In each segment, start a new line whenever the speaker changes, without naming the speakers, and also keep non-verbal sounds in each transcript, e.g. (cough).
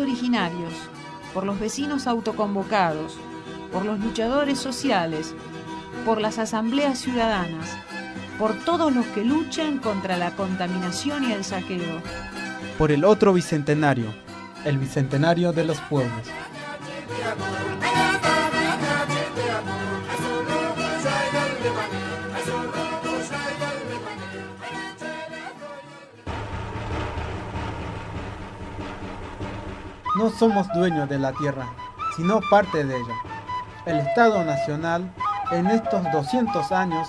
Originarios, por los vecinos autoconvocados, por los luchadores sociales, por las asambleas ciudadanas, por todos los que luchan contra la contaminación y el saqueo.
Por el otro bicentenario, el bicentenario de los pueblos. No somos dueños de la tierra, sino parte de ella. El Estado Nacional, en estos 200 años,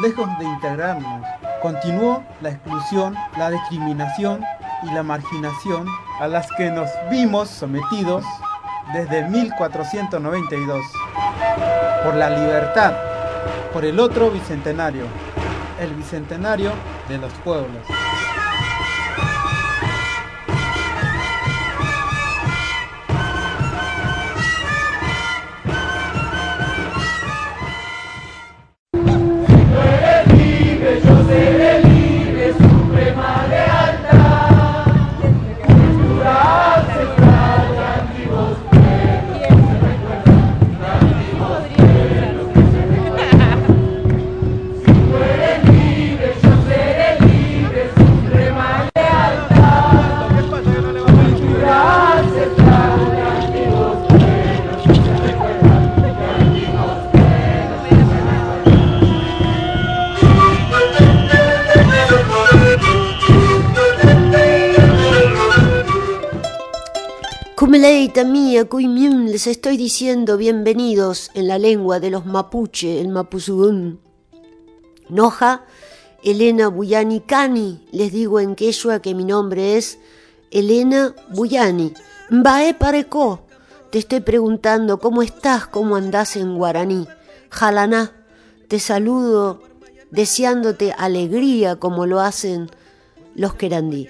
lejos de integrarnos, continuó la exclusión, la discriminación y la marginación a las que nos vimos sometidos desde 1492. Por la libertad, por el otro bicentenario, el bicentenario de los pueblos.
Mía, Kuimium, les estoy diciendo bienvenidos en la lengua de los mapuche, el mapuzugún. Noja, Elena Buyani Cani, les digo en quechua que mi nombre es Elena Buyani. Mbae pareco, te estoy preguntando cómo estás, cómo andás en guaraní. Jalaná, te saludo deseándote alegría como lo hacen los querandí.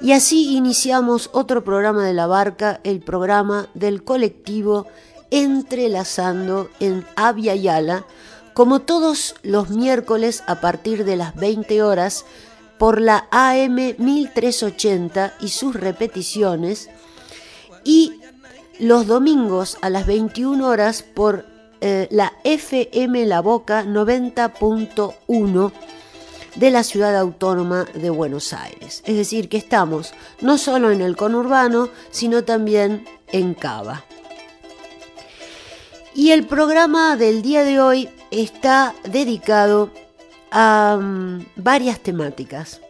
Y así iniciamos otro programa de la barca, el programa del colectivo Entrelazando en Avia Yala, como todos los miércoles a partir de las 20 horas por la AM 1380 y sus repeticiones, y los domingos a las 21 horas por eh, la FM La Boca 90.1 de la ciudad autónoma de Buenos Aires. Es decir, que estamos no solo en el conurbano, sino también en Cava. Y el programa del día de hoy está dedicado a um, varias temáticas.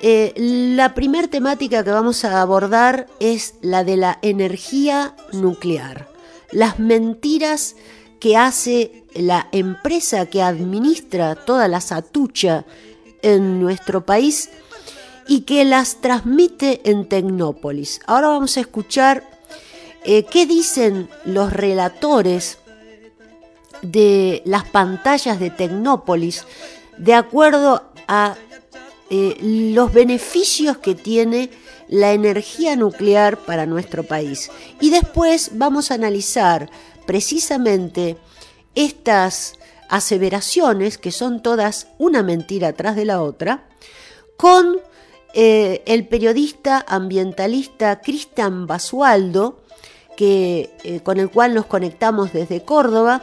Eh, la primera temática que vamos a abordar es la de la energía nuclear, las mentiras que hace la empresa que administra toda la satucha en nuestro país y que las transmite en Tecnópolis. Ahora vamos a escuchar eh, qué dicen los relatores de las pantallas de Tecnópolis de acuerdo a eh, los beneficios que tiene la energía nuclear para nuestro país. Y después vamos a analizar precisamente estas aseveraciones, que son todas una mentira tras de la otra, con eh, el periodista ambientalista Cristian Basualdo, que, eh, con el cual nos conectamos desde Córdoba,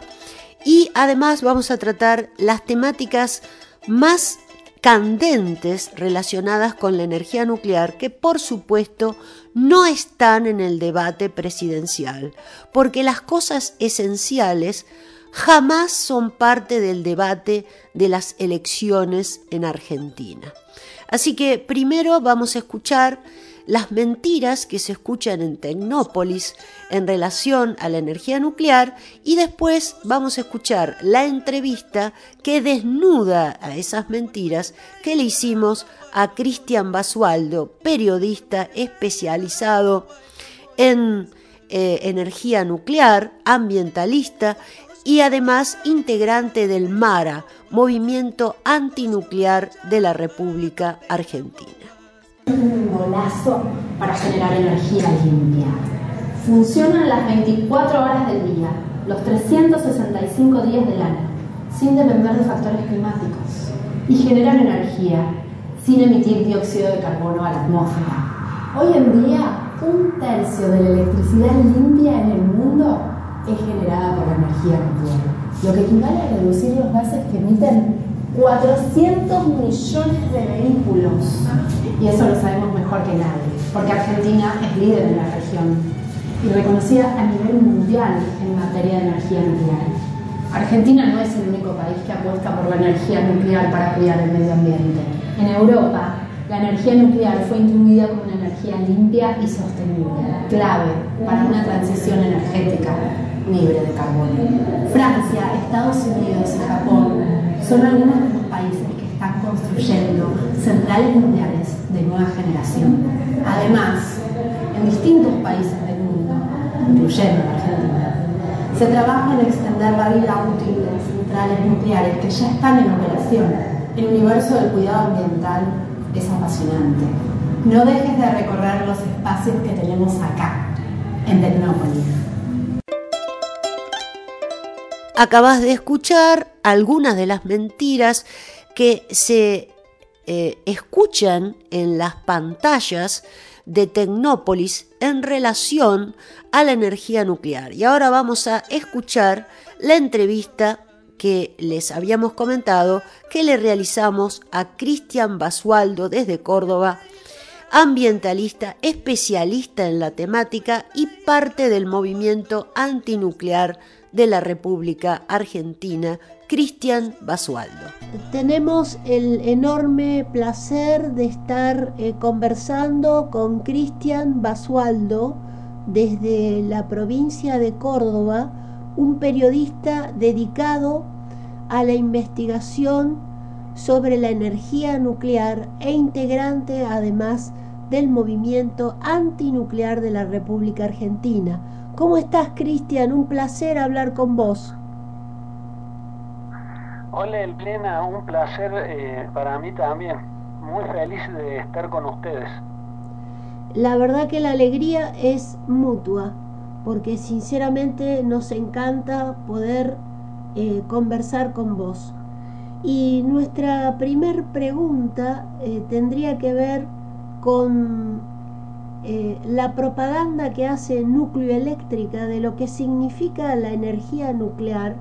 y además vamos a tratar las temáticas más candentes relacionadas con la energía nuclear que por supuesto no están en el debate presidencial, porque las cosas esenciales jamás son parte del debate de las elecciones en Argentina. Así que primero vamos a escuchar las mentiras que se escuchan en Tecnópolis en relación a la energía nuclear y después vamos a escuchar la entrevista que desnuda a esas mentiras que le hicimos a Cristian Basualdo, periodista especializado en eh, energía nuclear, ambientalista y además integrante del MARA, Movimiento Antinuclear de la República Argentina.
Un golazo para generar energía limpia. Funcionan las 24 horas del día, los 365 días del año, sin depender de factores climáticos. Y generan energía sin emitir dióxido de carbono a la atmósfera. Hoy en día, un tercio de la electricidad limpia en el mundo es generada por la energía nuclear, lo que equivale a reducir los gases que emiten 400 millones de vehículos. Y eso lo sabemos mejor que nadie, porque Argentina es líder en la región y reconocida a nivel mundial en materia de energía nuclear. Argentina no es el único país que apuesta por la energía nuclear para cuidar el medio ambiente. En Europa, la energía nuclear fue incluida como una energía limpia y sostenible, clave para una transición energética libre de carbono. Francia, Estados Unidos y Japón son algunos de los países que están construyendo centrales nucleares de nueva generación. Además, en distintos países del mundo, incluyendo Argentina, se trabaja en extender la vida útil de centrales nucleares que ya están en operación. El universo del cuidado ambiental es apasionante. No dejes de recorrer los espacios que tenemos acá, en Tecnópolis.
acabas de escuchar algunas de las mentiras que se eh, escuchan en las pantallas de Tecnópolis en relación a la energía nuclear. Y ahora vamos a escuchar la entrevista que les habíamos comentado que le realizamos a Cristian Basualdo desde Córdoba, ambientalista, especialista en la temática y parte del movimiento antinuclear de la República Argentina, Cristian Basualdo. Tenemos el enorme placer de estar eh, conversando con Cristian Basualdo desde la provincia de Córdoba, un periodista dedicado a la investigación sobre la energía nuclear e integrante además del movimiento antinuclear de la República Argentina ¿Cómo estás, Cristian? Un placer hablar con vos.
Hola, Elena, un placer eh, para mí también. Muy feliz de estar con ustedes.
La verdad que la alegría es mutua, porque sinceramente nos encanta poder eh, conversar con vos. Y nuestra primer pregunta eh, tendría que ver con eh, la propaganda que hace Núcleo Eléctrica de lo que significa la energía nuclear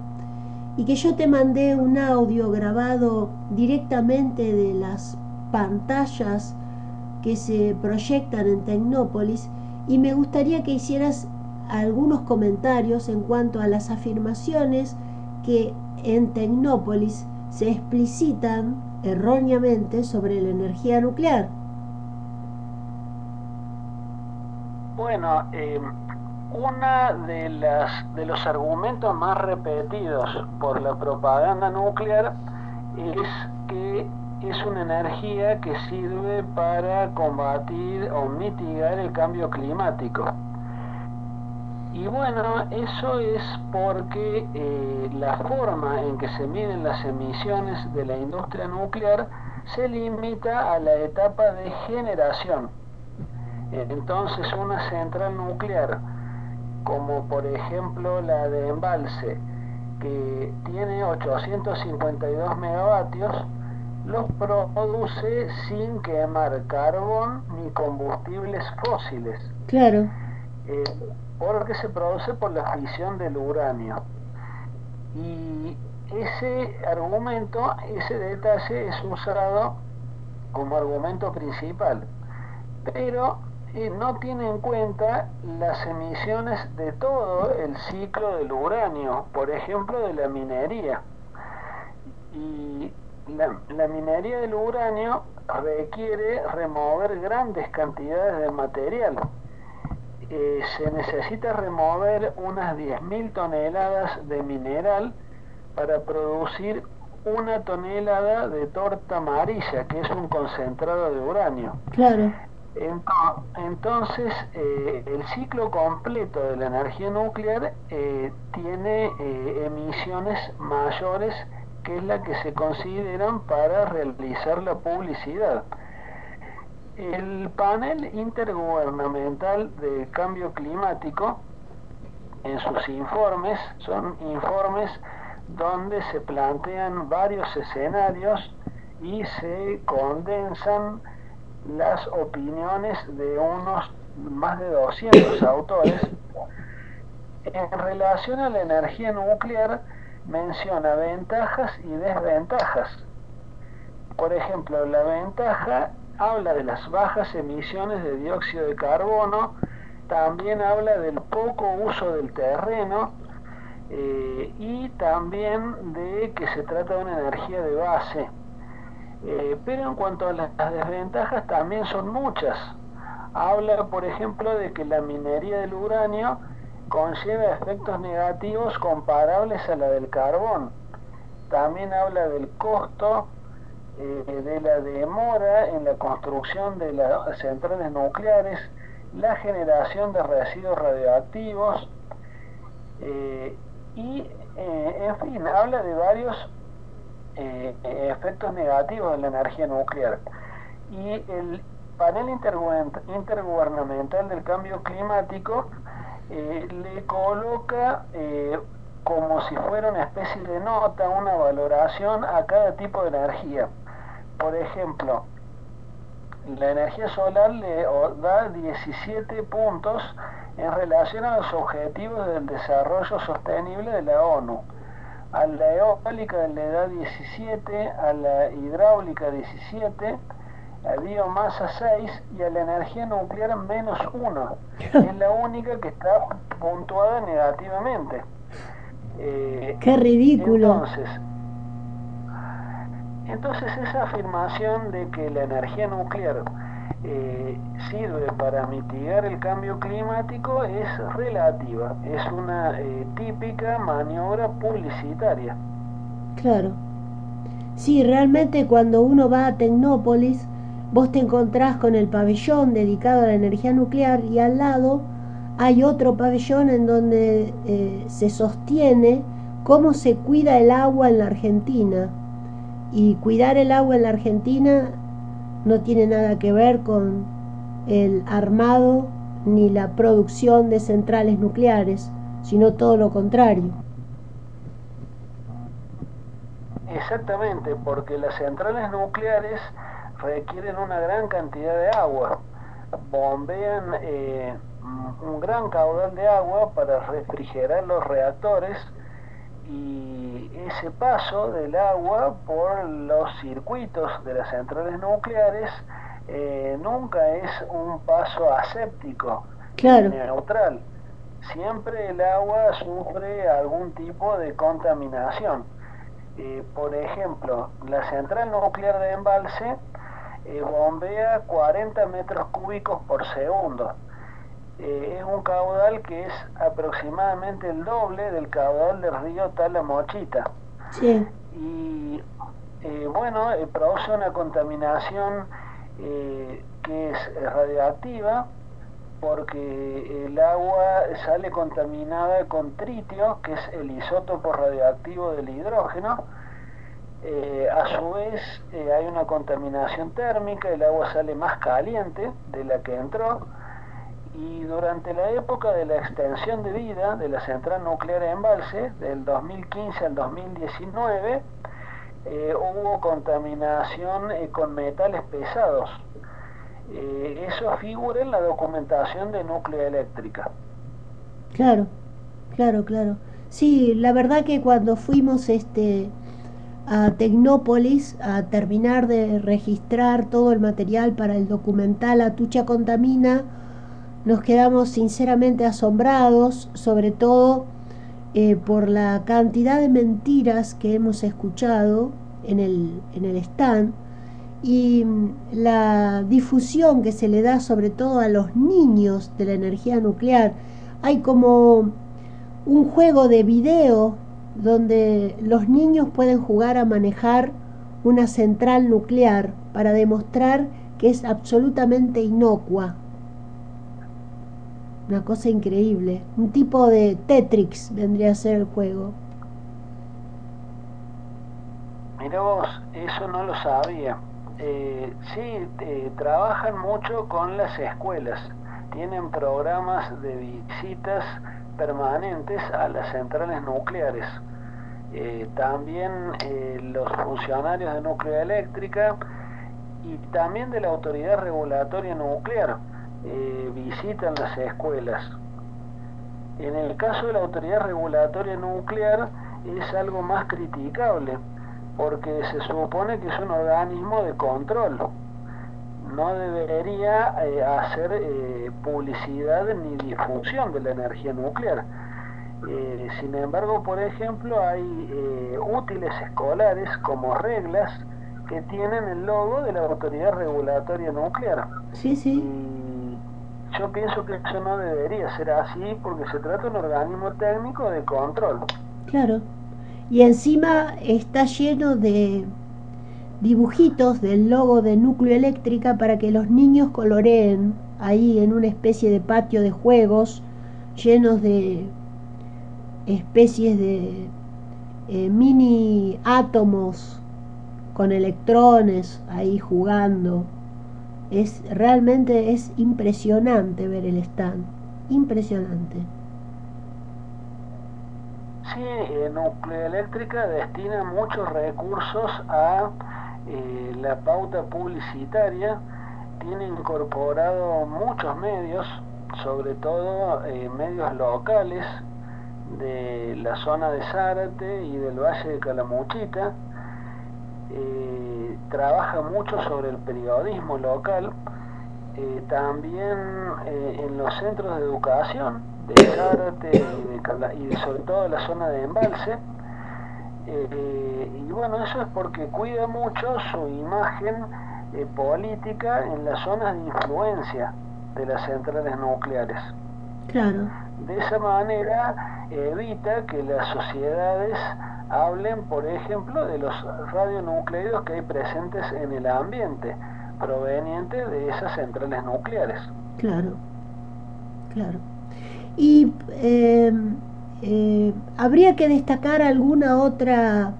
y que yo te mandé un audio grabado directamente de las pantallas que se proyectan en Tecnópolis y me gustaría que hicieras algunos comentarios en cuanto a las afirmaciones que en Tecnópolis se explicitan erróneamente sobre la energía nuclear.
Bueno, eh, las de los argumentos más repetidos por la propaganda nuclear es que es una energía que sirve para combatir o mitigar el cambio climático. Y bueno, eso es porque eh, la forma en que se miden las emisiones de la industria nuclear se limita a la etapa de generación entonces una central nuclear, como por ejemplo la de Embalse, que tiene 852 megavatios, los produce sin quemar carbón ni combustibles fósiles.
Claro.
Eh, porque se produce por la fisión del uranio. Y ese argumento, ese detalle es usado como argumento principal. Pero no tiene en cuenta las emisiones de todo el ciclo del uranio, por ejemplo de la minería. Y la, minería del uranio requiere remover grandes cantidades de material. Eh, se necesita remover unas 10.000 toneladas de mineral para producir una tonelada de torta amarilla, que es un concentrado de uranio.
Claro.
Entonces, eh, el ciclo completo de la energía nuclear eh, tiene eh, emisiones mayores que es la que se consideran para realizar la publicidad. El panel intergubernamental de cambio climático, en sus informes, son informes donde se plantean varios escenarios y se condensan las opiniones de unos más de 200 autores. En relación a la energía nuclear, menciona ventajas y desventajas. Por ejemplo, la ventaja habla de las bajas emisiones de dióxido de carbono, también habla del poco uso del terreno eh, y también de que se trata de una energía de base. Eh, pero en cuanto a las desventajas también son muchas. Habla, por ejemplo, de que la minería del uranio conlleva efectos negativos comparables a la del carbón. También habla del costo eh, de la demora en la construcción de las centrales nucleares, la generación de residuos radioactivos eh, y, en fin, habla de varios eh, efectos negativos de la energía nuclear. Y el panel intergubernamental del cambio climático eh, le coloca eh, como si fuera una especie de nota, una valoración a cada tipo de energía. Por ejemplo, la energía solar le da 17 puntos en relación a los objetivos del desarrollo sostenible de la ONU a la eólica le da 17, a la hidráulica 17, a biomasa 6 y a la energía nuclear menos 1. es la única que está puntuada negativamente.
Eh, ¡Qué ridículo!
Entonces, entonces esa afirmación de que la energía nuclear eh, sirve para mitigar el cambio climático es relativa, es una eh, típica maniobra publicitaria.
Claro. Sí, realmente cuando uno va a Tecnópolis, vos te encontrás con el pabellón dedicado a la energía nuclear y al lado hay otro pabellón en donde eh, se sostiene cómo se cuida el agua en la Argentina. Y cuidar el agua en la Argentina no tiene nada que ver con el armado ni la producción de centrales nucleares, sino todo lo contrario.
Exactamente, porque las centrales nucleares requieren una gran cantidad de agua, bombean eh, un gran caudal de agua para refrigerar los reactores y ese paso del agua por los circuitos de las centrales nucleares eh, nunca es un paso aséptico, neutral. Siempre el agua sufre algún tipo de contaminación. Eh, por ejemplo, la central nuclear de embalse eh, bombea 40 metros cúbicos por segundo eh, es un caudal que es aproximadamente el doble del caudal del río Talamochita.
Sí.
Y eh, bueno, eh, produce una contaminación que es radioactiva porque el agua sale contaminada con tritio, que es el isótopo radioactivo del hidrógeno. a su vez hay una contaminación térmica, el agua sale más caliente de la que entró y durante la época de la extensión de vida de la central nuclear de embalse, del 2015 al 2019, eh, hubo contaminación eh, con metales pesados. Eh, eso figura en la documentación de núcleo eléctrica.
Claro, claro, claro. Sí, la verdad que cuando fuimos este a Tecnópolis a terminar de registrar todo el material para el documental Atucha Contamina, nos quedamos sinceramente asombrados, sobre todo eh, por la cantidad de mentiras que hemos escuchado en el, en el stand y mm, la difusión que se le da sobre todo a los niños de la energía nuclear. Hay como un juego de video donde los niños pueden jugar a manejar una central nuclear para demostrar que es absolutamente inocua. Una cosa increíble. Un tipo de Tetrix vendría a ser el juego.
Mira vos, eso no lo sabía. Eh, sí, eh, trabajan mucho con las escuelas. Tienen programas de visitas permanentes a las centrales nucleares. Eh, también eh, los funcionarios de nuclear eléctrica y también de la autoridad regulatoria nuclear eh, visitan las escuelas. En el caso de la autoridad regulatoria nuclear es algo más criticable porque se supone que es un organismo de control. No debería hacer publicidad ni difusión de la energía nuclear eh, sin embargo, por ejemplo, hay eh, útiles escolares como reglas que tienen el logo de la Autoridad Regulatoria Nuclear.
Sí, sí.
Y yo pienso que eso no debería ser así porque se trata de un organismo técnico de control.
Claro. Y encima está lleno de dibujitos del logo de núcleo eléctrica para que los niños coloreen ahí en una especie de patio de juegos llenos de especies de eh, mini átomos con electrones ahí jugando. Es realmente es impresionante ver el stand, impresionante.
Sí, eh, Nucleo Eléctrica destina muchos recursos a eh, la pauta publicitaria, tiene incorporado muchos medios, sobre todo medios locales, de la zona de Zárate y del Valle de Calamuchita. Eh, trabaja mucho sobre el periodismo local, eh, también eh, en los centros de educación de Zárate y, de, sobre todo la zona de Embalse. y bueno, eso es porque cuida mucho su imagen política en las zonas de influencia de las centrales nucleares.
Claro.
De esa manera evita que las sociedades hablen, por ejemplo, de los radionucleidos que hay presentes en el ambiente, provenientes de esas centrales nucleares.
Claro, claro. Y em, eh, habría que destacar alguna otra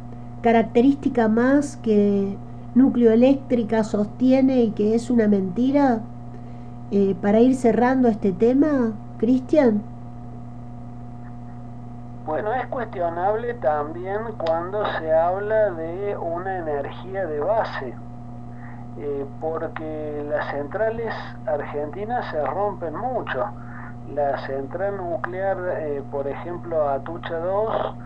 característica más que núcleo eléctrica sostiene y que es una mentira eh, para ir cerrando este tema, Cristian.
Bueno, es cuestionable también cuando se habla de una energía de base, eh, porque las centrales argentinas se rompen mucho. La central nuclear, eh, por ejemplo, Atucha 2,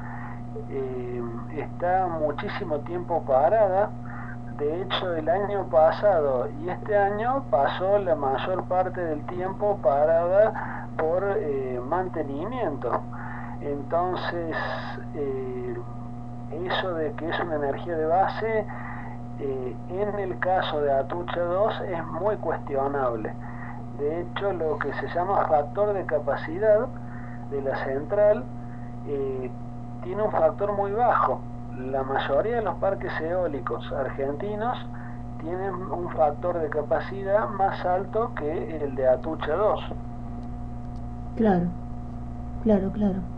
eh, está muchísimo tiempo parada. De hecho, el año pasado y este año pasó la mayor parte del tiempo parada por mantenimiento. Entonces, eh, eso de que es una energía de base, eh, en el caso de Atucha 2 es muy cuestionable. De hecho, lo que se llama factor de capacidad de la central eh, tiene un factor muy bajo. La mayoría de los parques eólicos argentinos tienen un factor de capacidad más alto que el de Atucha 2.
Claro, claro, claro.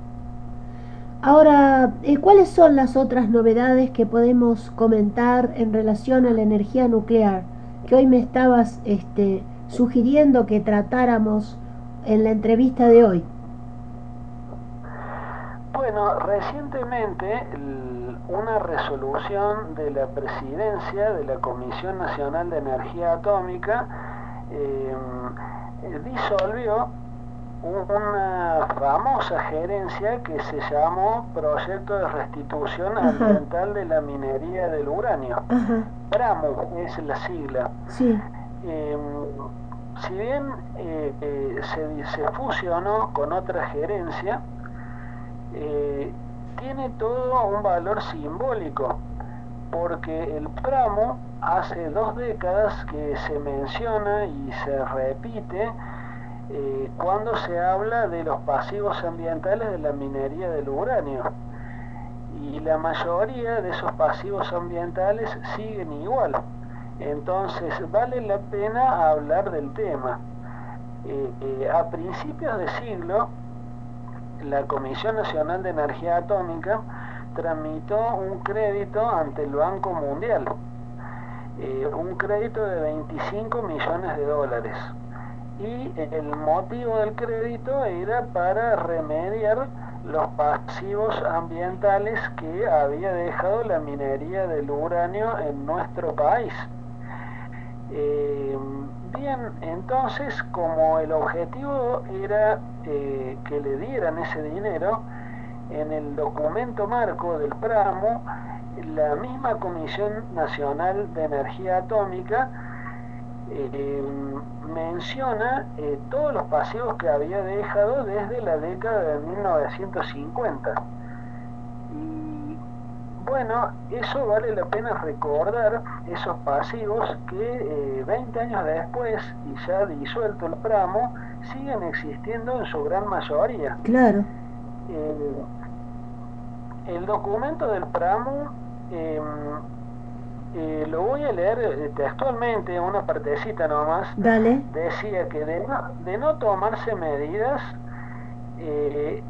Ahora, eh, ¿cuáles son las otras novedades que podemos comentar en relación a la energía nuclear? Que hoy me estabas este, sugiriendo que tratáramos en la entrevista de hoy.
Bueno, recientemente una resolución de la presidencia de la Comisión Nacional de Energía Atómica eh, disolvió una famosa gerencia que se llamó Proyecto de Restitución Ambiental de la Minería del Uranio. PRAMU es la sigla. Em, si bien eh, eh, se, fusionó con otra gerencia, eh, tiene todo un valor simbólico, porque el pramo hace dos décadas que se menciona y se repite eh, cuando se habla de los pasivos ambientales de la minería del uranio. Y la mayoría de esos pasivos ambientales siguen igual. Entonces vale la pena hablar del tema. Eh, eh, a principios de siglo, la Comisión Nacional de Energía Atómica tramitó un crédito ante el Banco Mundial, un crédito de 25 millones de dólares y el motivo del crédito era para remediar los pasivos ambientales que había dejado la minería del uranio en nuestro país. Eh, bien, entonces como el objetivo era eh, que le dieran ese dinero, en el documento marco del PRAMO, la misma Comisión Nacional de Energía Atómica eh, menciona eh, todos los pasivos que había dejado desde la década de 1950. Y bueno, eso vale la pena recordar, esos pasivos que 20 eh, años después, y ya disuelto el pramo, siguen existiendo en su gran mayoría.
Claro.
el documento del pramo em, eh, lo voy a leer textualmente, una partecita nomás.
Dale.
Decía que de no, de no tomarse medidas, eh,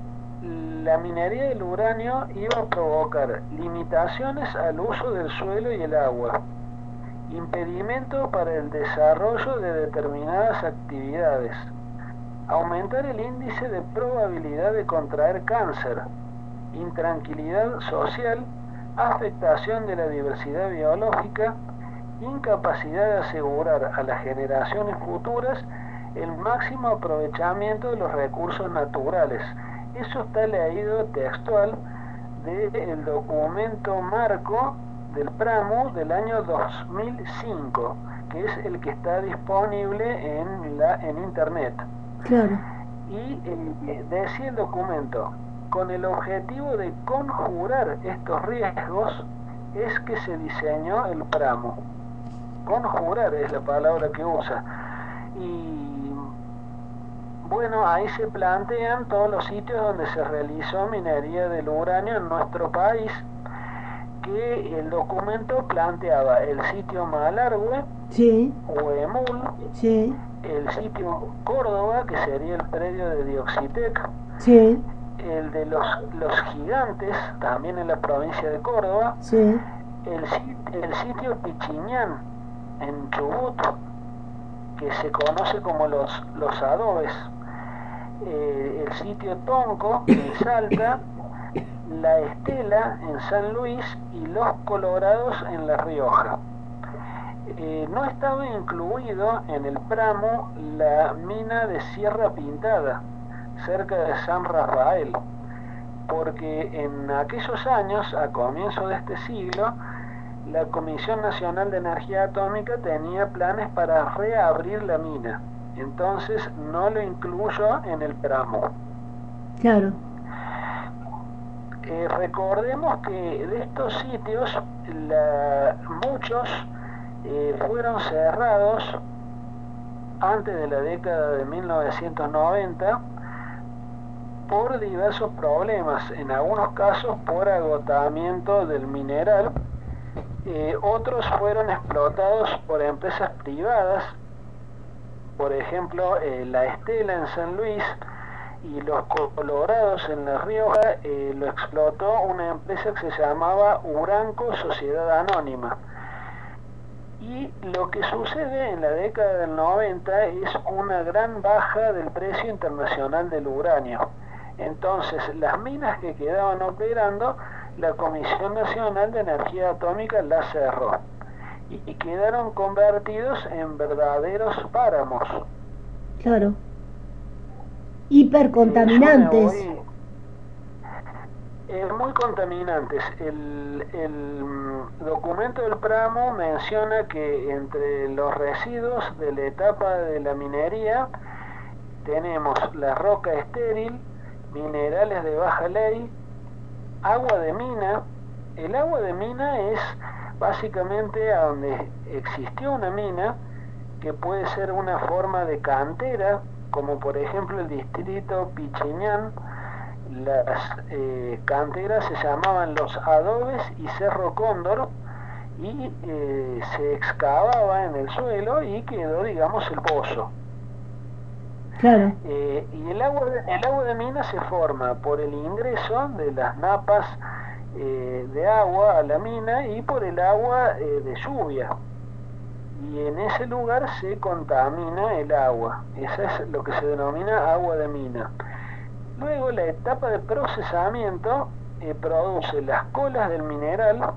la minería del uranio iba a provocar limitaciones al uso del suelo y el agua, impedimento para el desarrollo de determinadas actividades, aumentar el índice de probabilidad de contraer cáncer, intranquilidad social afectación de la diversidad biológica, incapacidad de asegurar a las generaciones futuras el máximo aprovechamiento de los recursos naturales. Eso está leído textual del documento marco del PRAMU del año 2005, que es el que está disponible en, la, en Internet.
Claro.
Y eh, decía el documento, con el objetivo de conjurar estos riesgos es que se diseñó el pramo. Conjurar es la palabra que usa. Y bueno, ahí se plantean todos los sitios donde se realizó minería del uranio en nuestro país, que el documento planteaba el sitio Malargüe,
sí.
Huemul,
sí.
el sitio Córdoba, que sería el predio de Dioxitec,
sí
el de los, los gigantes, también en la provincia de Córdoba,
sí.
el, el sitio Pichiñán, en Chubut, que se conoce como los, los adobes, eh, el sitio Tonco, en Salta, la Estela, en San Luis, y los Colorados, en La Rioja. Eh, no estaba incluido en el Pramo la mina de Sierra Pintada, cerca de San Rafael, porque en aquellos años, a comienzo de este siglo, la Comisión Nacional de Energía Atómica tenía planes para reabrir la mina, entonces no lo incluyo en el tramo.
Claro.
Eh, recordemos que de estos sitios muchos eh, fueron cerrados antes de la década de 1990 por diversos problemas, en algunos casos por agotamiento del mineral, eh, otros fueron explotados por empresas privadas, por ejemplo eh, la Estela en San Luis y los Colorados en La Rioja eh, lo explotó una empresa que se llamaba Uranco Sociedad Anónima. Y lo que sucede en la década del 90 es una gran baja del precio internacional del uranio. Entonces, las minas que quedaban operando, la Comisión Nacional de Energía Atómica las cerró y, quedaron convertidos en verdaderos páramos.
Claro. Hipercontaminantes.
Eh, muy contaminantes. El, el mm, documento del Pramo menciona que entre los residuos de la etapa de la minería tenemos la roca estéril, minerales de baja ley, agua de mina. El agua de mina es básicamente a donde existió una mina, que puede ser una forma de cantera, como por ejemplo el distrito Pichiñán, las eh, canteras se llamaban los adobes y cerro cóndor y eh, se excavaba en el suelo y quedó digamos el pozo eh, y el agua de, el agua de mina se forma por el ingreso de las napas de agua a la mina y por el agua de lluvia. Y en ese lugar se contamina el agua. Esa es lo que se denomina agua de mina. Luego la etapa de procesamiento eh, produce las colas del mineral,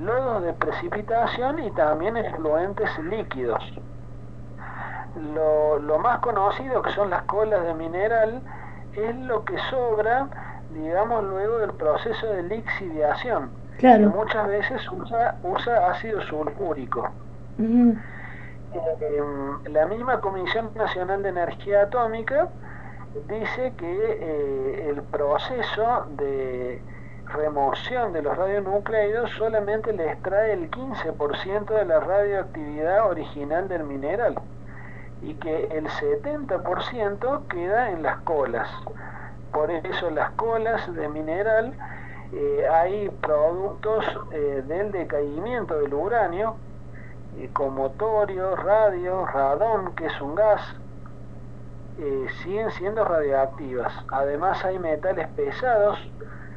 lodos de precipitación y también efluentes líquidos. Lo, más conocido que son las colas de mineral es lo que sobra, digamos, luego del proceso de lixiviación, que muchas veces usa, ácido sulfúrico. Em, la misma Comisión Nacional de Energía Atómica dice que eh, el proceso de remoción de los radionucleidos solamente le extrae el 15% de la radioactividad original del mineral y que el 70% queda en las colas. Por eso las colas de mineral eh, hay productos eh, del decaimiento del uranio como torio, radio, radón, que es un gas, eh, siguen siendo radioactivas. Además hay metales pesados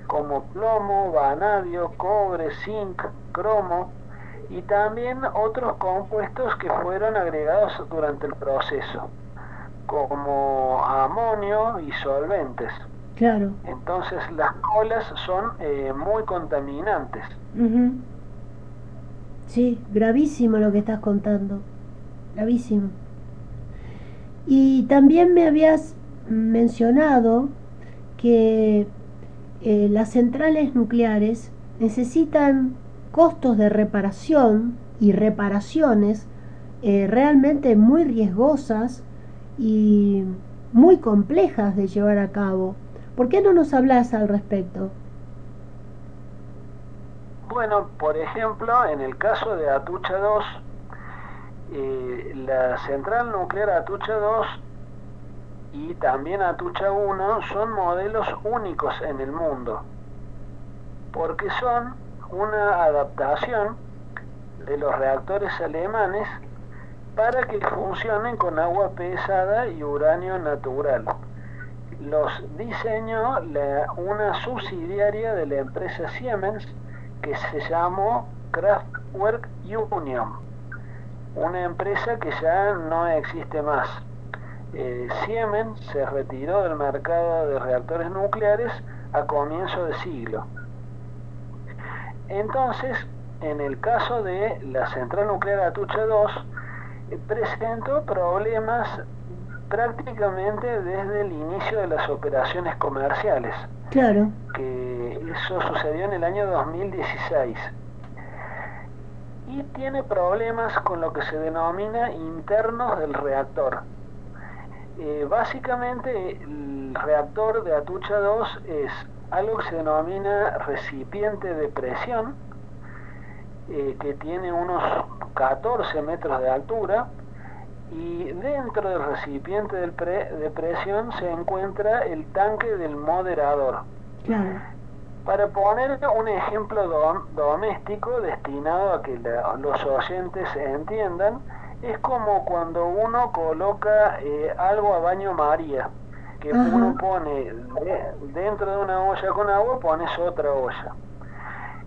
como plomo, vanadio, cobre, zinc, cromo y también otros compuestos que fueron agregados durante el proceso, como amonio y solventes.
Claro.
Entonces las colas son eh, muy contaminantes.
Sí, gravísimo lo que estás contando. Gravísimo. Y también me habías mencionado que eh, las centrales nucleares necesitan costos de reparación y reparaciones eh, realmente muy riesgosas y muy complejas de llevar a cabo. ¿Por qué no nos hablas al respecto?
Bueno, por ejemplo, en el caso de Atucha 2, eh, la central nuclear Atucha 2 y también Atucha 1 son modelos únicos en el mundo, porque son una adaptación de los reactores alemanes para que funcionen con agua pesada y uranio natural. Los diseñó una subsidiaria de la empresa Siemens que se llamó Kraftwerk Union una empresa que ya no existe más. Eh, Siemens se retiró del mercado de reactores nucleares a comienzo de siglo. Entonces, en el caso de la central nuclear Atucha 2, eh, presentó problemas prácticamente desde el inicio de las operaciones comerciales.
Claro.
Que eso sucedió en el año 2016 y tiene problemas con lo que se denomina internos del reactor. Eh, básicamente el reactor de Atucha 2 es algo que se denomina recipiente de presión, eh, que tiene unos 14 metros de altura, y dentro del recipiente de presión se encuentra el tanque del moderador. Para poner un ejemplo doméstico destinado a que los oyentes entiendan, es como cuando uno coloca eh, algo a baño María, que uno pone dentro de una olla con agua, pones otra olla.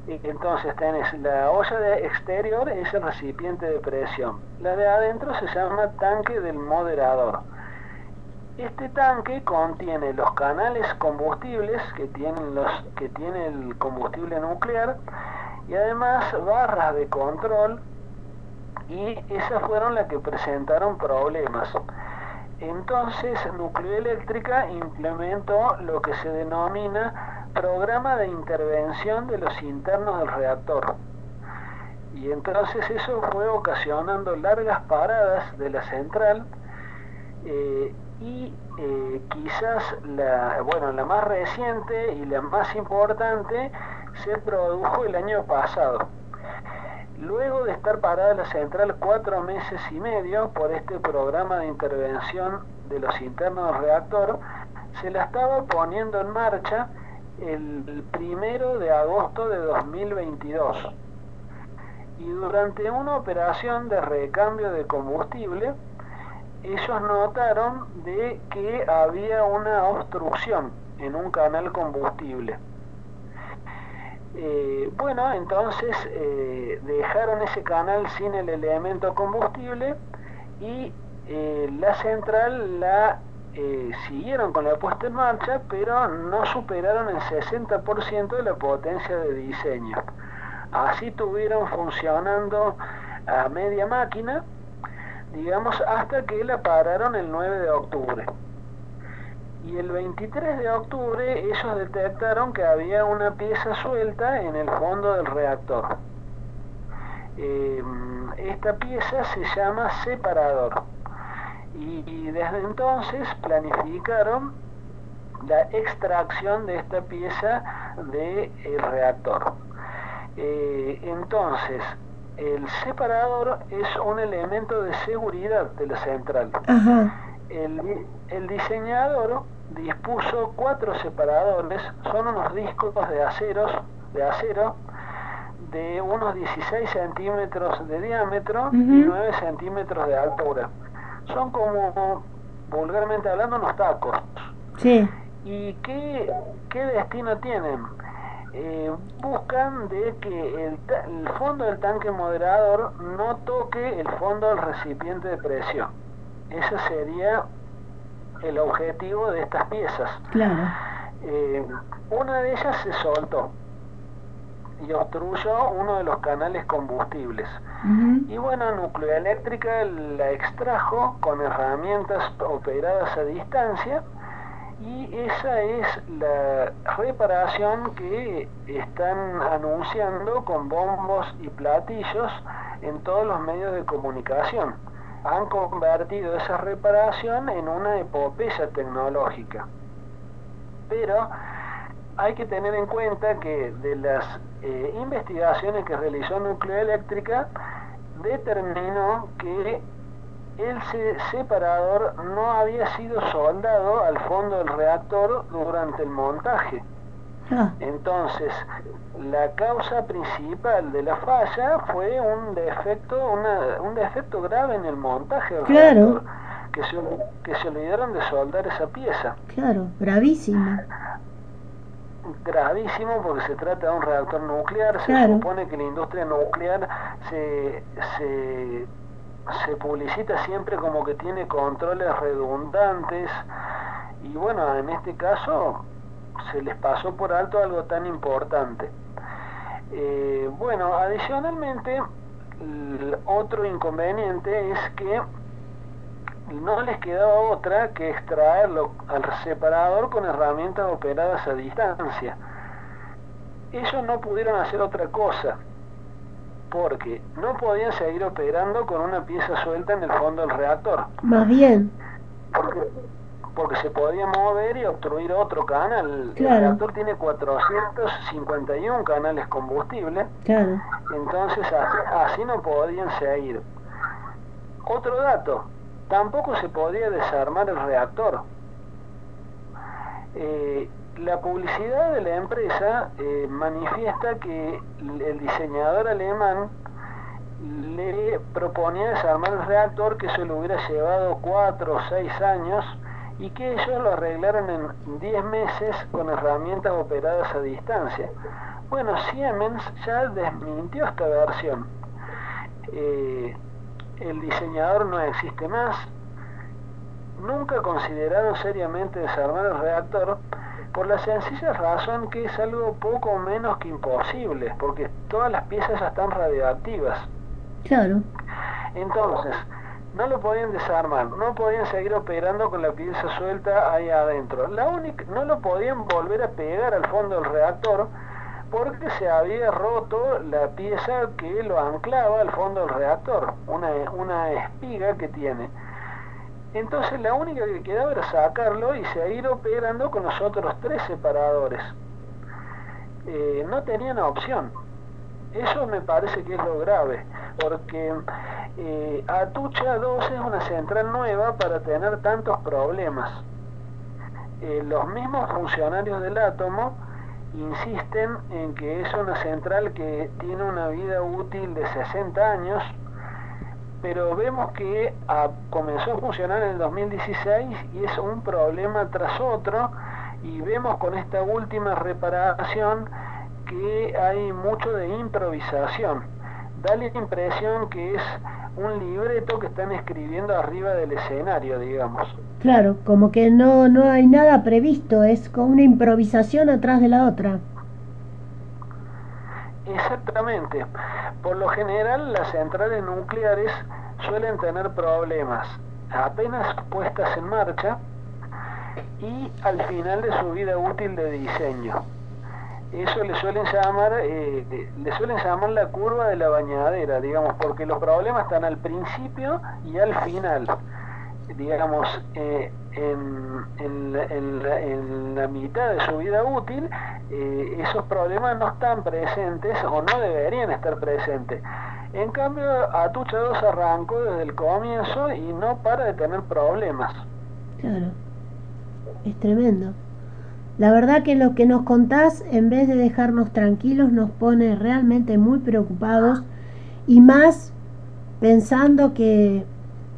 Y entonces tenés la olla de exterior, es el recipiente de presión. La de adentro se llama tanque del moderador. Este tanque contiene los canales combustibles que tienen los que tiene el combustible nuclear y además barras de control y esas fueron las que presentaron problemas. Entonces, Nucleoeléctrica implementó lo que se denomina programa de intervención de los internos del reactor. Y entonces eso fue ocasionando largas paradas de la central eh, y eh, quizás la, bueno, la más reciente y la más importante se produjo el año pasado. Luego de estar parada la central cuatro meses y medio por este programa de intervención de los internos del reactor, se la estaba poniendo en marcha el primero de agosto de 2022. Y durante una operación de recambio de combustible, ellos notaron de que había una obstrucción en un canal combustible. Eh, bueno, entonces eh, dejaron ese canal sin el elemento combustible y eh, la central la siguieron con la puesta en marcha, pero no superaron el 60% de la potencia de diseño. Así tuvieron funcionando a media máquina, digamos, hasta que la pararon el 9 de octubre y el 23 de octubre ellos detectaron que había una pieza suelta en el fondo del reactor. Eh, esta pieza se llama separador y, desde entonces planificaron la extracción de esta pieza del reactor. Eh, entonces, el separador es un elemento de seguridad de la central. El, el diseñador dispuso cuatro separadores, son unos discos de aceros, de acero de unos 16 centímetros de diámetro y 9 centímetros de altura. Son como, vulgarmente hablando, unos tacos.
Sí.
¿Y qué, qué destino tienen? Eh, buscan de que el, el fondo del tanque moderador no toque el fondo del recipiente de presión. Ese sería el objetivo de estas piezas.
Claro.
Eh, una de ellas se soltó y obstruyó uno de los canales combustibles. Y bueno, Nucleoeléctrica la extrajo con herramientas operadas a distancia y esa es la reparación que están anunciando con bombos y platillos en todos los medios de comunicación han convertido esa reparación en una epopeya tecnológica. Pero hay que tener en cuenta que de las eh, investigaciones que realizó Nucleoeléctrica determinó que el separador no había sido soldado al fondo del reactor durante el montaje. Ah. Entonces, la causa principal de la falla fue un defecto, un defecto grave en el montaje del reactor, que se, que se olvidaron de soldar esa pieza.
Claro, gravísimo.
Gravísimo porque se trata de un reactor nuclear, se supone que la industria nuclear se, se, se publicita siempre como que tiene controles redundantes y bueno, en este caso se les pasó por alto algo tan importante. Eh, bueno, adicionalmente, otro inconveniente es que no les quedaba otra que extraerlo al separador con herramientas operadas a distancia. Ellos no pudieron hacer otra cosa, porque no podían seguir operando con una pieza suelta en el fondo del reactor.
Más bien.
Porque porque se podía mover y obstruir otro canal. El reactor tiene 451 canales combustible, entonces así, no podían seguir. Otro dato, tampoco se podía desarmar el reactor. Eh, la publicidad de la empresa eh, manifiesta que el diseñador alemán le proponía desarmar el reactor que se le hubiera llevado 4 o 6 años y que ellos lo arreglaron en 10 meses con herramientas operadas a distancia. Bueno, Siemens ya desmintió esta versión. Eh, el diseñador no existe más. Nunca consideraron seriamente desarmar el reactor por la sencilla razón que es algo poco menos que imposible, porque todas las piezas ya están radioactivas.
Claro.
Entonces, no lo podían desarmar, no podían seguir operando con la pieza suelta ahí adentro. La única, no lo podían volver a pegar al fondo del reactor porque se había roto la pieza que lo anclaba al fondo del reactor, una, una espiga que tiene. Entonces la única que quedaba era sacarlo y seguir operando con los otros tres separadores. Eh, no tenían opción. Eso me parece que es lo grave, porque eh, Atucha 2 es una central nueva para tener tantos problemas. Eh, los mismos funcionarios del átomo insisten en que es una central que tiene una vida útil de 60 años, pero vemos que ah, comenzó a funcionar en el 2016 y es un problema tras otro y vemos con esta última reparación que hay mucho de improvisación. Da la impresión que es un libreto que están escribiendo arriba del escenario, digamos.
Claro, como que no, no hay nada previsto, es como una improvisación atrás de la otra.
Exactamente. Por lo general las centrales nucleares suelen tener problemas apenas puestas en marcha y al final de su vida útil de diseño. Eso le suelen llamar, eh, le suelen llamar la curva de la bañadera, digamos, porque los problemas están al principio y al final. Digamos, eh, en, en, la, mitad de su vida útil, eh, esos problemas no están presentes o no deberían estar presentes. En cambio, Atucha 2 arrancó desde el comienzo y no para de tener problemas.
Claro, es tremendo. La verdad que lo que nos contás, en vez de dejarnos tranquilos, nos pone realmente muy preocupados y más pensando que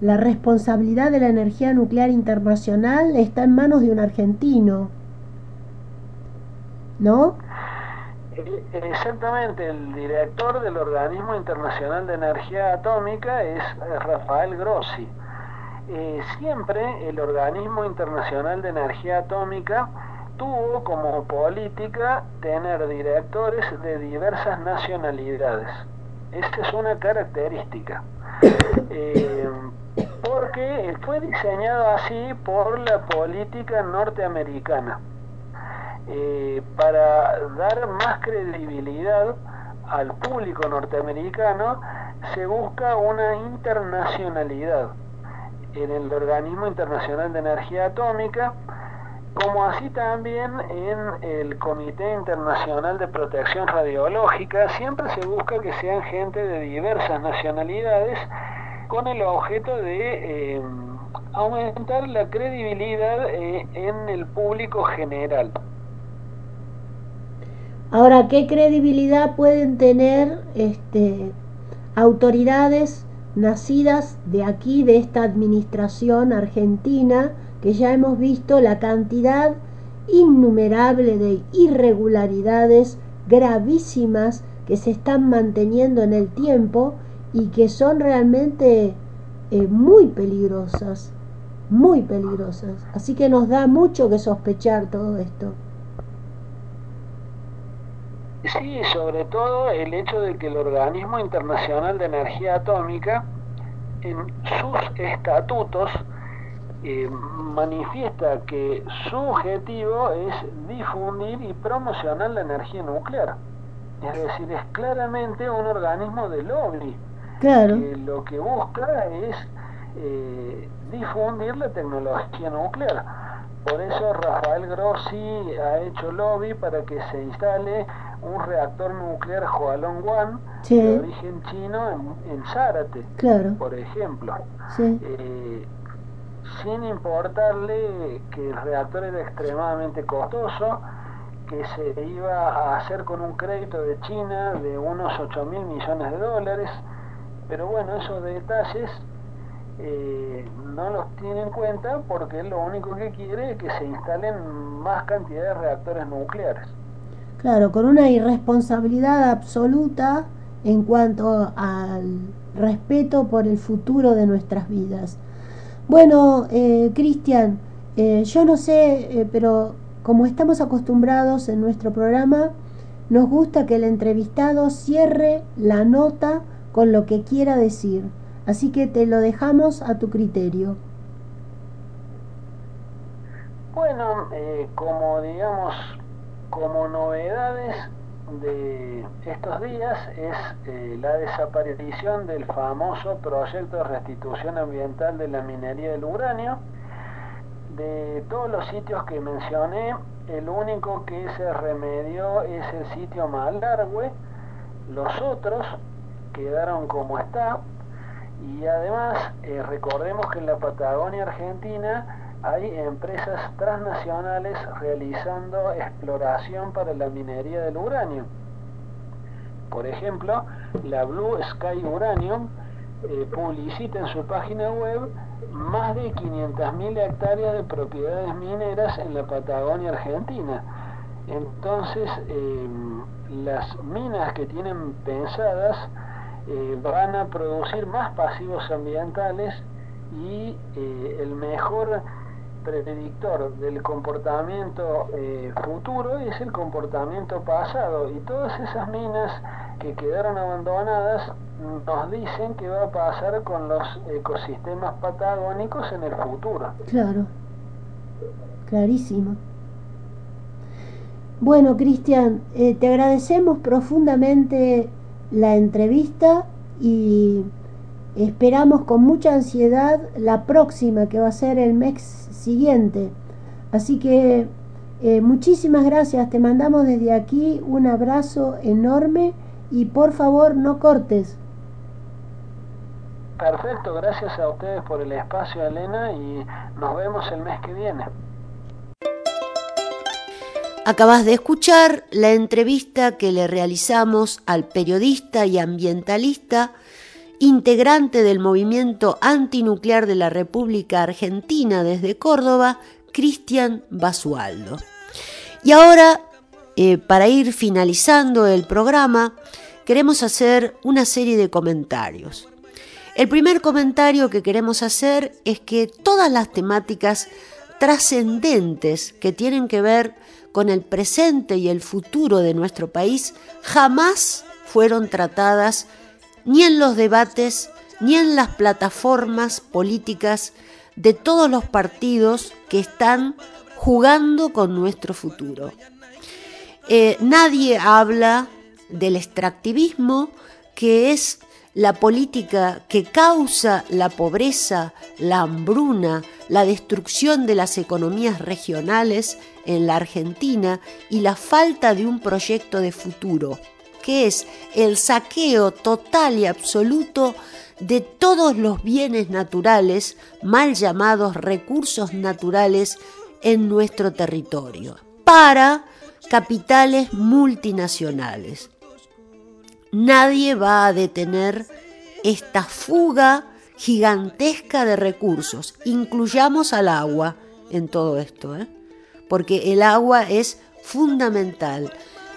la responsabilidad de la energía nuclear internacional está en manos de un argentino. ¿No?
Exactamente, el director del Organismo Internacional de Energía Atómica es Rafael Grossi. Eh, siempre el Organismo Internacional de Energía Atómica tuvo como política tener directores de diversas nacionalidades. Esta es una característica. (coughs) Eh, porque fue diseñado así por la política norteamericana. Eh, para dar más credibilidad al público norteamericano, se busca una internacionalidad en el Organismo Internacional de Energía Atómica, como así también en el Comité Internacional de Protección Radiológica, siempre se busca que sean gente de diversas nacionalidades con el objeto de eh, aumentar la credibilidad eh, en el público general.
Ahora, ¿qué credibilidad pueden tener este, autoridades nacidas de aquí, de esta administración argentina, que ya hemos visto la cantidad innumerable de irregularidades gravísimas que se están manteniendo en el tiempo y que son realmente eh, muy peligrosas, muy peligrosas. Así que nos da mucho que sospechar todo esto.
Sí, sobre todo el hecho de que el Organismo Internacional de Energía Atómica, en sus estatutos, eh, manifiesta que su objetivo es difundir y promocionar la energía nuclear. Es decir, es claramente un organismo de lobby.
Claro.
Que lo que busca es eh, difundir la tecnología nuclear. Por eso Rafael Grossi ha hecho lobby para que se instale un reactor nuclear Hualong de origen chino en, en Zárate, por ejemplo. Eh, sin importarle que el reactor era extremadamente costoso, que se iba a hacer con un crédito de China de unos 8 mil millones de dólares, pero bueno, esos detalles eh, no los tiene en cuenta porque lo único que quiere es que se instalen más cantidad de reactores nucleares.
Claro, con una irresponsabilidad absoluta en cuanto al respeto por el futuro de nuestras vidas. Bueno, eh, Cristian, eh, yo no sé, eh, pero como estamos acostumbrados en nuestro programa, nos gusta que el entrevistado cierre la nota con lo que quiera decir. Así que te lo dejamos a tu criterio.
Bueno, como digamos como novedades de estos días es eh, la desaparición del famoso proyecto de restitución ambiental de la minería del uranio. De todos los sitios que mencioné, el único que se remedió es el sitio Malargüe, Los otros quedaron como está y además eh, recordemos que en la Patagonia Argentina hay empresas transnacionales realizando exploración para la minería del uranio. Por ejemplo, la Blue Sky Uranium eh, publicita en su página web más de 500.000 hectáreas de propiedades mineras en la Patagonia Argentina. Entonces, em, las minas que tienen pensadas eh, van a producir más pasivos ambientales y eh, el mejor predictor del comportamiento eh, futuro es el comportamiento pasado y todas esas minas que quedaron abandonadas nos dicen que va a pasar con los ecosistemas patagónicos en el futuro.
Claro, clarísimo. Bueno, Cristian, eh, te agradecemos profundamente la entrevista y esperamos con mucha ansiedad la próxima, que va a ser el mes siguiente. Así que eh, muchísimas gracias, te mandamos desde aquí un abrazo enorme y por favor no cortes.
Perfecto, gracias a ustedes por el espacio, Elena, y nos vemos el mes que viene.
Acabas de escuchar la entrevista que le realizamos al periodista y ambientalista, integrante del movimiento antinuclear de la República Argentina desde Córdoba, Cristian Basualdo. Y ahora, eh, para ir finalizando el programa, queremos hacer una serie de comentarios. El primer comentario que queremos hacer es que todas las temáticas trascendentes que tienen que ver con el presente y el futuro de nuestro país jamás fueron tratadas ni en los debates ni en las plataformas políticas de todos los partidos que están jugando con nuestro futuro. Eh, nadie habla del extractivismo, que es la política que causa la pobreza, la hambruna, la destrucción de las economías regionales en la Argentina y la falta de un proyecto de futuro, que es el saqueo total y absoluto de todos los bienes naturales, mal llamados recursos naturales, en nuestro territorio, para capitales multinacionales. Nadie va a detener esta fuga gigantesca de recursos. Incluyamos al agua en todo esto, ¿eh? porque el agua es fundamental.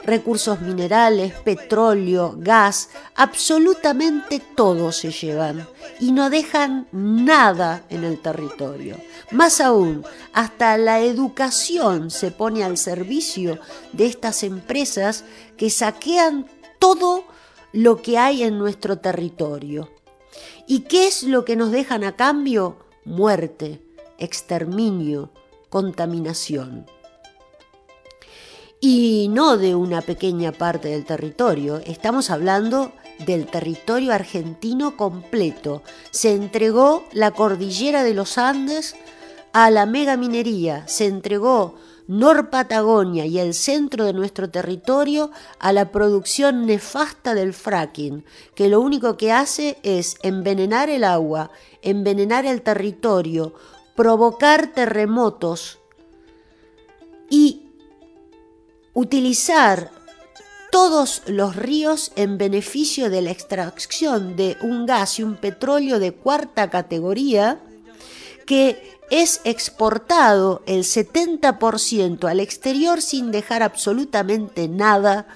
Recursos minerales, petróleo, gas, absolutamente todo se llevan y no dejan nada en el territorio. Más aún, hasta la educación se pone al servicio de estas empresas que saquean todo lo que hay en nuestro territorio. ¿Y qué es lo que nos dejan a cambio? Muerte, exterminio, contaminación. Y no de una pequeña parte del territorio, estamos hablando del territorio argentino completo. Se entregó la cordillera de los Andes a la megaminería, se entregó Nor Patagonia y el centro de nuestro territorio a la producción nefasta del fracking, que lo único que hace es envenenar el agua, envenenar el territorio, provocar terremotos y utilizar todos los ríos en beneficio de la extracción de un gas y un petróleo de cuarta categoría que es exportado el 70% al exterior sin dejar absolutamente nada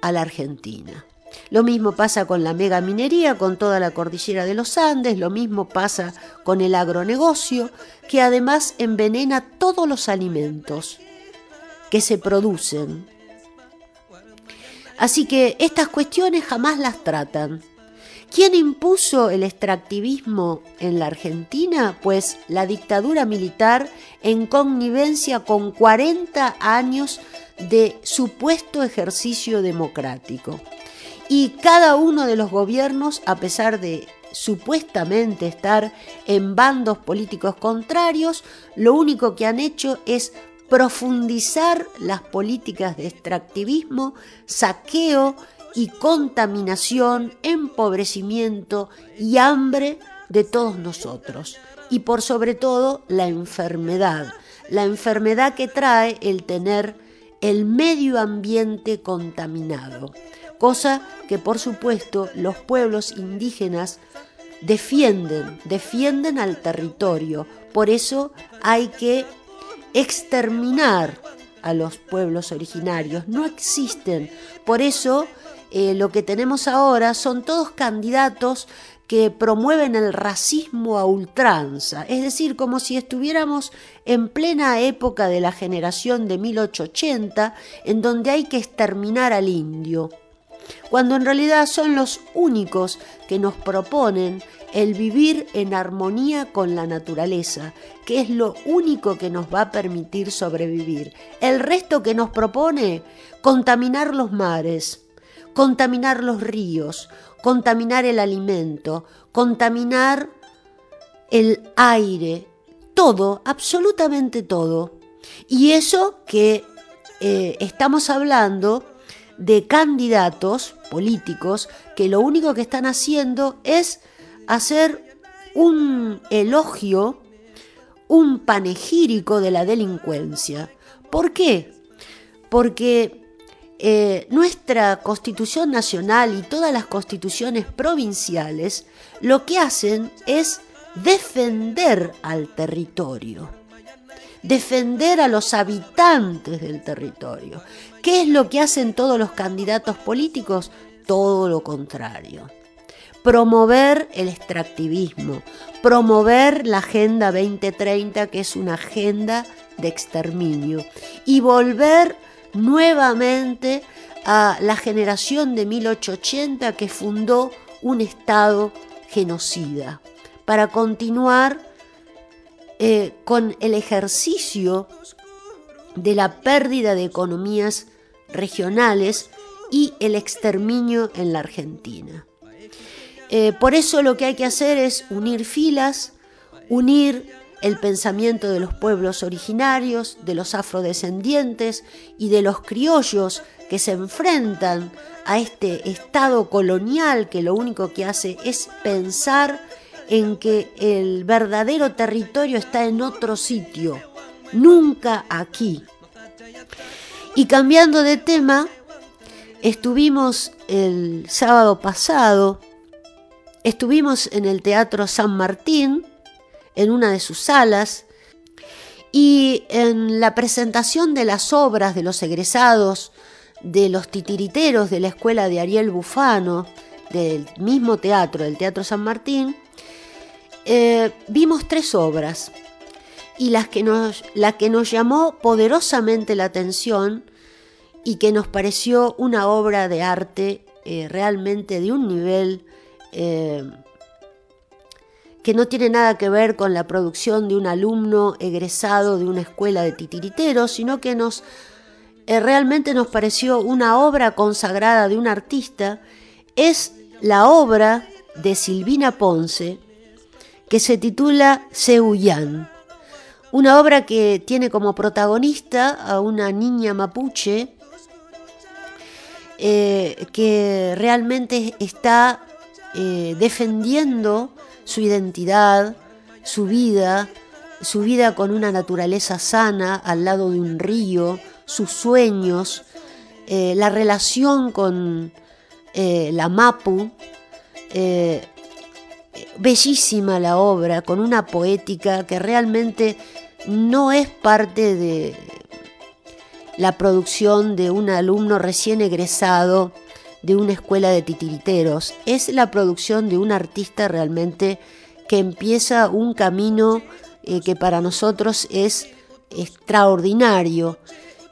a la Argentina. Lo mismo pasa con la megaminería, con toda la cordillera de los Andes, lo mismo pasa con el agronegocio, que además envenena todos los alimentos que se producen. Así que estas cuestiones jamás las tratan. ¿Quién impuso el extractivismo en la Argentina? Pues la dictadura militar en connivencia con 40 años de supuesto ejercicio democrático. Y cada uno de los gobiernos, a pesar de supuestamente estar en bandos políticos contrarios, lo único que han hecho es profundizar las políticas de extractivismo, saqueo y contaminación, empobrecimiento y hambre de todos nosotros. Y por sobre todo la enfermedad, la enfermedad que trae el tener el medio ambiente contaminado, cosa que por supuesto los pueblos indígenas defienden, defienden al territorio. Por eso hay que exterminar a los pueblos originarios. No existen. Por eso eh, lo que tenemos ahora son todos candidatos que promueven el racismo a ultranza, es decir, como si estuviéramos en plena época de la generación de 1880, en donde hay que exterminar al indio, cuando en realidad son los únicos que nos proponen el vivir en armonía con la naturaleza, que es lo único que nos va a permitir sobrevivir. El resto que nos propone, contaminar los mares, contaminar los ríos, contaminar el alimento, contaminar el aire, todo, absolutamente todo. Y eso que eh, estamos hablando de candidatos políticos que lo único que están haciendo es hacer un elogio, un panegírico de la delincuencia. ¿Por qué? Porque eh, nuestra constitución nacional y todas las constituciones provinciales lo que hacen es defender al territorio, defender a los habitantes del territorio. ¿Qué es lo que hacen todos los candidatos políticos? Todo lo contrario. Promover el extractivismo, promover la Agenda 2030, que es una agenda de exterminio, y volver nuevamente a la generación de 1880 que fundó un Estado genocida, para continuar eh, con el ejercicio de la pérdida de economías regionales y el exterminio en la Argentina. Eh, por eso lo que hay que hacer es unir filas, unir el pensamiento de los pueblos originarios, de los afrodescendientes y de los criollos que se enfrentan a este estado colonial que lo único que hace es pensar en que el verdadero territorio está en otro sitio, nunca aquí. Y cambiando de tema, estuvimos el sábado pasado, estuvimos en el Teatro San Martín, en una de sus salas y en la presentación de las obras de los egresados de los titiriteros de la escuela de Ariel Bufano, del mismo teatro, del Teatro San Martín, eh, vimos tres obras y las que nos, la que nos llamó poderosamente la atención y que nos pareció una obra de arte eh, realmente de un nivel eh, que no tiene nada que ver con la producción de un alumno egresado de una escuela de titiriteros, sino que nos eh, realmente nos pareció una obra consagrada de un artista, es la obra de Silvina Ponce, que se titula Seuyán. Una obra que tiene como protagonista a una niña mapuche eh, que realmente está eh, defendiendo su identidad, su vida, su vida con una naturaleza sana al lado de un río, sus sueños, eh, la relación con eh, la Mapu, bellísima la obra, con una poética que realmente no es parte de la producción de un alumno recién egresado de una escuela de titiriteros, es la producción de un artista realmente que empieza un camino eh, que para nosotros es extraordinario,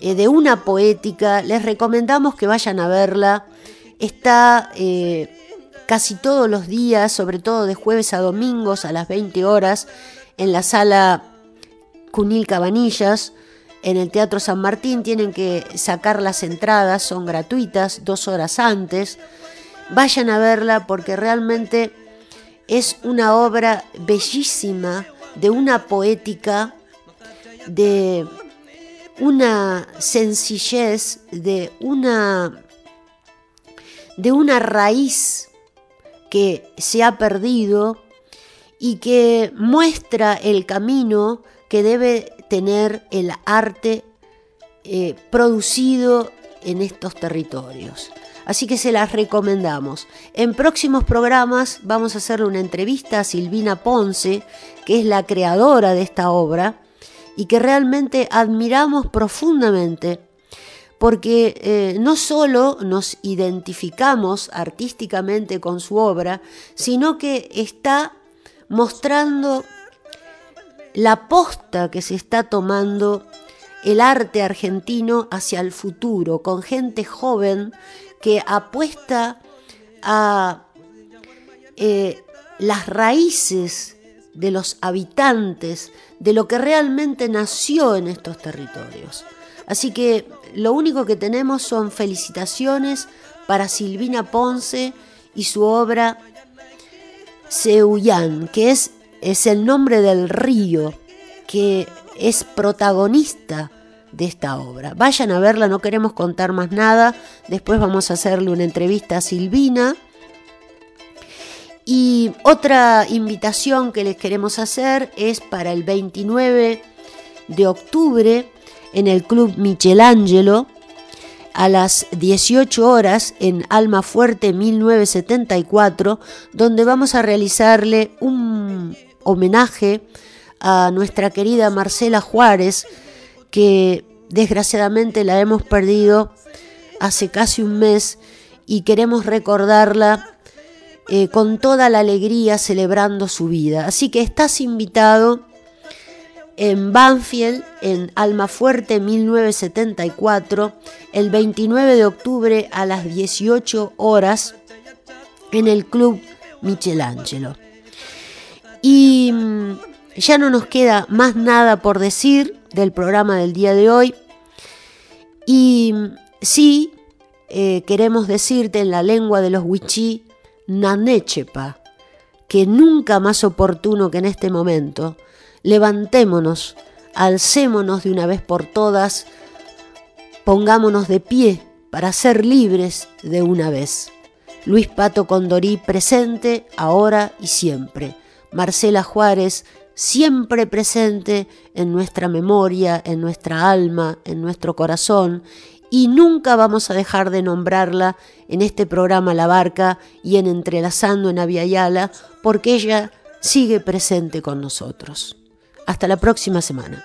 eh, de una poética, les recomendamos que vayan a verla, está eh, casi todos los días, sobre todo de jueves a domingos a las 20 horas, en la sala Cunil Cabanillas, en el Teatro San Martín tienen que sacar las entradas, son gratuitas, dos horas antes. Vayan a verla porque realmente es una obra bellísima, de una poética, de una sencillez, de una de una raíz que se ha perdido y que muestra el camino que debe tener el arte eh, producido en estos territorios. Así que se las recomendamos. En próximos programas vamos a hacerle una entrevista a Silvina Ponce, que es la creadora de esta obra y que realmente admiramos profundamente porque eh, no solo nos identificamos artísticamente con su obra, sino que está mostrando la posta que se está tomando el arte argentino hacia el futuro, con gente joven que apuesta a eh, las raíces de los habitantes, de lo que realmente nació en estos territorios. Así que lo único que tenemos son felicitaciones para Silvina Ponce y su obra Seuyán, que es, es el nombre del río que es protagonista de esta obra. Vayan a verla, no queremos contar más nada. Después vamos a hacerle una entrevista a Silvina. Y otra invitación que les queremos hacer es para el 29 de octubre en el Club Michelangelo a las 18 horas en Alma Fuerte 1974, donde vamos a realizarle un homenaje a nuestra querida Marcela Juárez, que desgraciadamente la hemos perdido hace casi un mes y queremos recordarla eh, con toda la alegría celebrando su vida. Así que estás invitado en Banfield, en Almafuerte 1974, el 29 de octubre a las 18 horas en el Club Michelangelo. Y mm, ya no nos queda más nada por decir del programa del día de hoy. Y mm, sí, eh, queremos decirte en la lengua de los wichí, nanechepa, que nunca más oportuno que en este momento levantémonos, alcémonos de una vez por todas, pongámonos de pie para ser libres de una vez. Luis Pato Condorí presente, ahora y siempre. Marcela Juárez siempre presente en nuestra memoria, en nuestra alma, en nuestro corazón, y nunca vamos a dejar de nombrarla en este programa La Barca y en Entrelazando en Aviala, porque ella sigue presente con nosotros. Hasta la próxima semana.